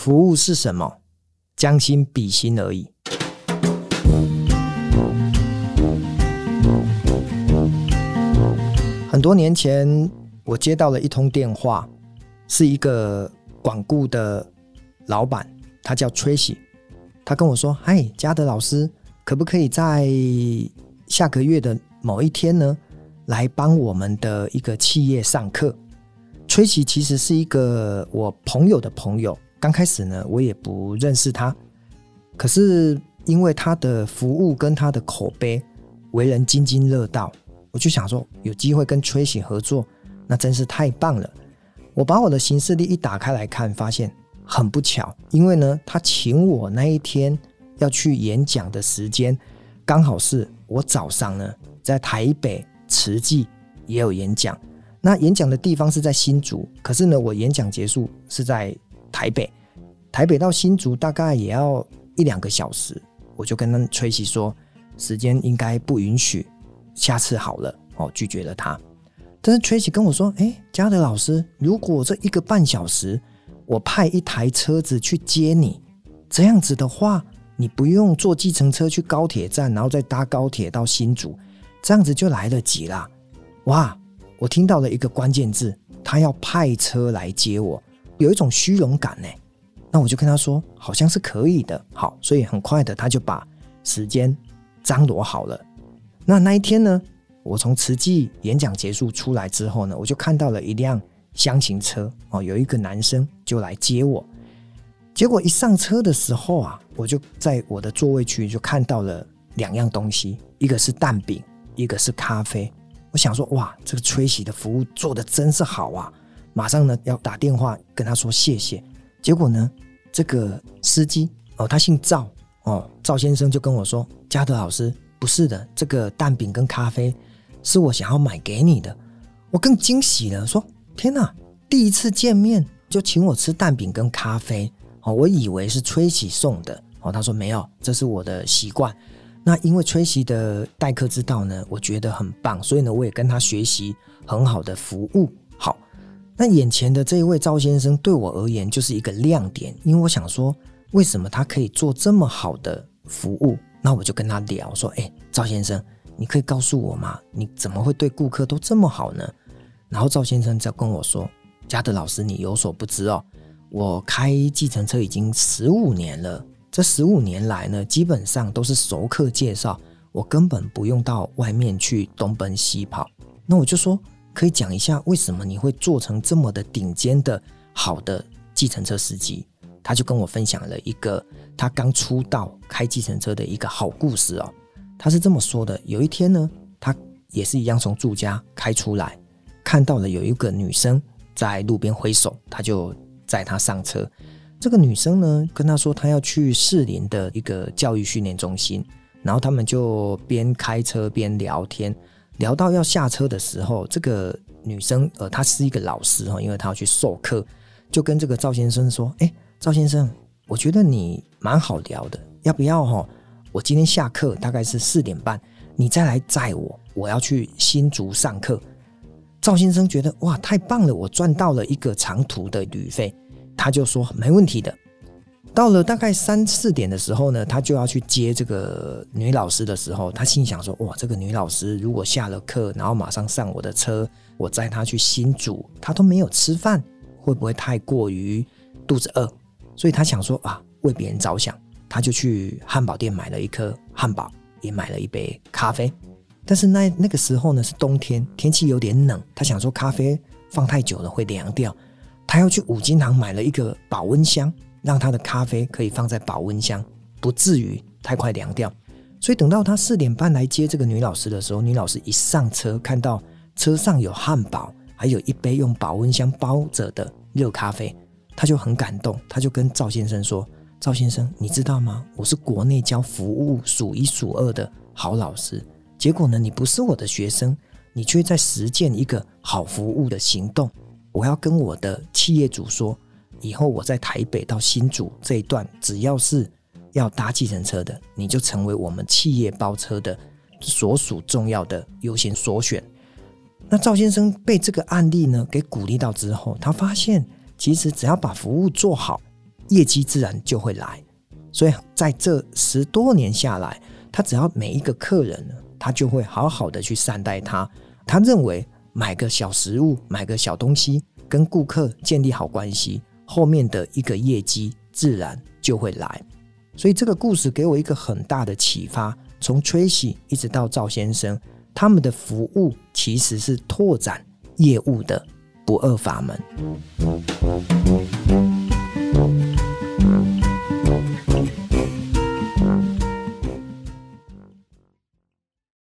服务是什么？将心比心而已。很多年前，我接到了一通电话，是一个管顾的老板，他叫 Tracy，他跟我说：“嗨，嘉德老师，可不可以在下个月的某一天呢，来帮我们的一个企业上课？”Tracy 其实是一个我朋友的朋友。刚开始呢，我也不认识他，可是因为他的服务跟他的口碑，为人津津乐道，我就想说有机会跟 Tracy 合作，那真是太棒了。我把我的行事历一打开来看，发现很不巧，因为呢，他请我那一天要去演讲的时间，刚好是我早上呢在台北慈济也有演讲，那演讲的地方是在新竹，可是呢，我演讲结束是在。台北，台北到新竹大概也要一两个小时，我就跟他崔西说，时间应该不允许，下次好了哦，拒绝了他。但是崔西跟我说，哎，嘉德老师，如果这一个半小时，我派一台车子去接你，这样子的话，你不用坐计程车去高铁站，然后再搭高铁到新竹，这样子就来得及啦。哇，我听到了一个关键字，他要派车来接我。有一种虚荣感呢，那我就跟他说，好像是可以的。好，所以很快的他就把时间张罗好了。那那一天呢，我从慈济演讲结束出来之后呢，我就看到了一辆厢型车哦，有一个男生就来接我。结果一上车的时候啊，我就在我的座位区就看到了两样东西，一个是蛋饼，一个是咖啡。我想说，哇，这个吹洗的服务做得真是好啊！马上呢要打电话跟他说谢谢，结果呢这个司机哦，他姓赵哦，赵先生就跟我说：“嘉德老师，不是的，这个蛋饼跟咖啡是我想要买给你的。”我更惊喜了，说：“天哪，第一次见面就请我吃蛋饼跟咖啡哦，我以为是崔喜送的哦。”他说：“没有，这是我的习惯。那因为崔喜的待客之道呢，我觉得很棒，所以呢我也跟他学习很好的服务。”好那眼前的这一位赵先生对我而言就是一个亮点，因为我想说，为什么他可以做这么好的服务？那我就跟他聊说：“哎，赵先生，你可以告诉我吗？你怎么会对顾客都这么好呢？”然后赵先生就跟我说：“嘉德老师，你有所不知哦，我开计程车已经十五年了，这十五年来呢，基本上都是熟客介绍，我根本不用到外面去东奔西跑。”那我就说。可以讲一下为什么你会做成这么的顶尖的好的计程车司机？他就跟我分享了一个他刚出道开计程车的一个好故事哦。他是这么说的：有一天呢，他也是一样从住家开出来，看到了有一个女生在路边挥手，他就载她上车。这个女生呢跟他说，她要去士林的一个教育训练中心，然后他们就边开车边聊天。聊到要下车的时候，这个女生呃，她是一个老师哈，因为她要去授课，就跟这个赵先生说：“哎，赵先生，我觉得你蛮好聊的，要不要哈？我今天下课大概是四点半，你再来载我，我要去新竹上课。”赵先生觉得哇，太棒了，我赚到了一个长途的旅费，他就说没问题的。到了大概三四点的时候呢，他就要去接这个女老师的时候，他心想说：“哇，这个女老师如果下了课，然后马上上我的车，我载她去新竹，她都没有吃饭，会不会太过于肚子饿？”所以他想说：“啊，为别人着想。”他就去汉堡店买了一颗汉堡，也买了一杯咖啡。但是那那个时候呢是冬天，天气有点冷，他想说咖啡放太久了会凉掉，他要去五金行买了一个保温箱。让他的咖啡可以放在保温箱，不至于太快凉掉。所以等到他四点半来接这个女老师的时候，女老师一上车，看到车上有汉堡，还有一杯用保温箱包着的热咖啡，他就很感动。他就跟赵先生说：“赵先生，你知道吗？我是国内教服务数一数二的好老师。结果呢，你不是我的学生，你却在实践一个好服务的行动。我要跟我的企业主说。”以后我在台北到新竹这一段，只要是要搭计程车的，你就成为我们企业包车的所属重要的优先所选。那赵先生被这个案例呢给鼓励到之后，他发现其实只要把服务做好，业绩自然就会来。所以在这十多年下来，他只要每一个客人，他就会好好的去善待他。他认为买个小食物、买个小东西，跟顾客建立好关系，后面的一个业绩自然就会来。所以这个故事给我一个很大的启发。从 Tracy 一直到赵先生，他们的服务其实是拓展业务的不二法门。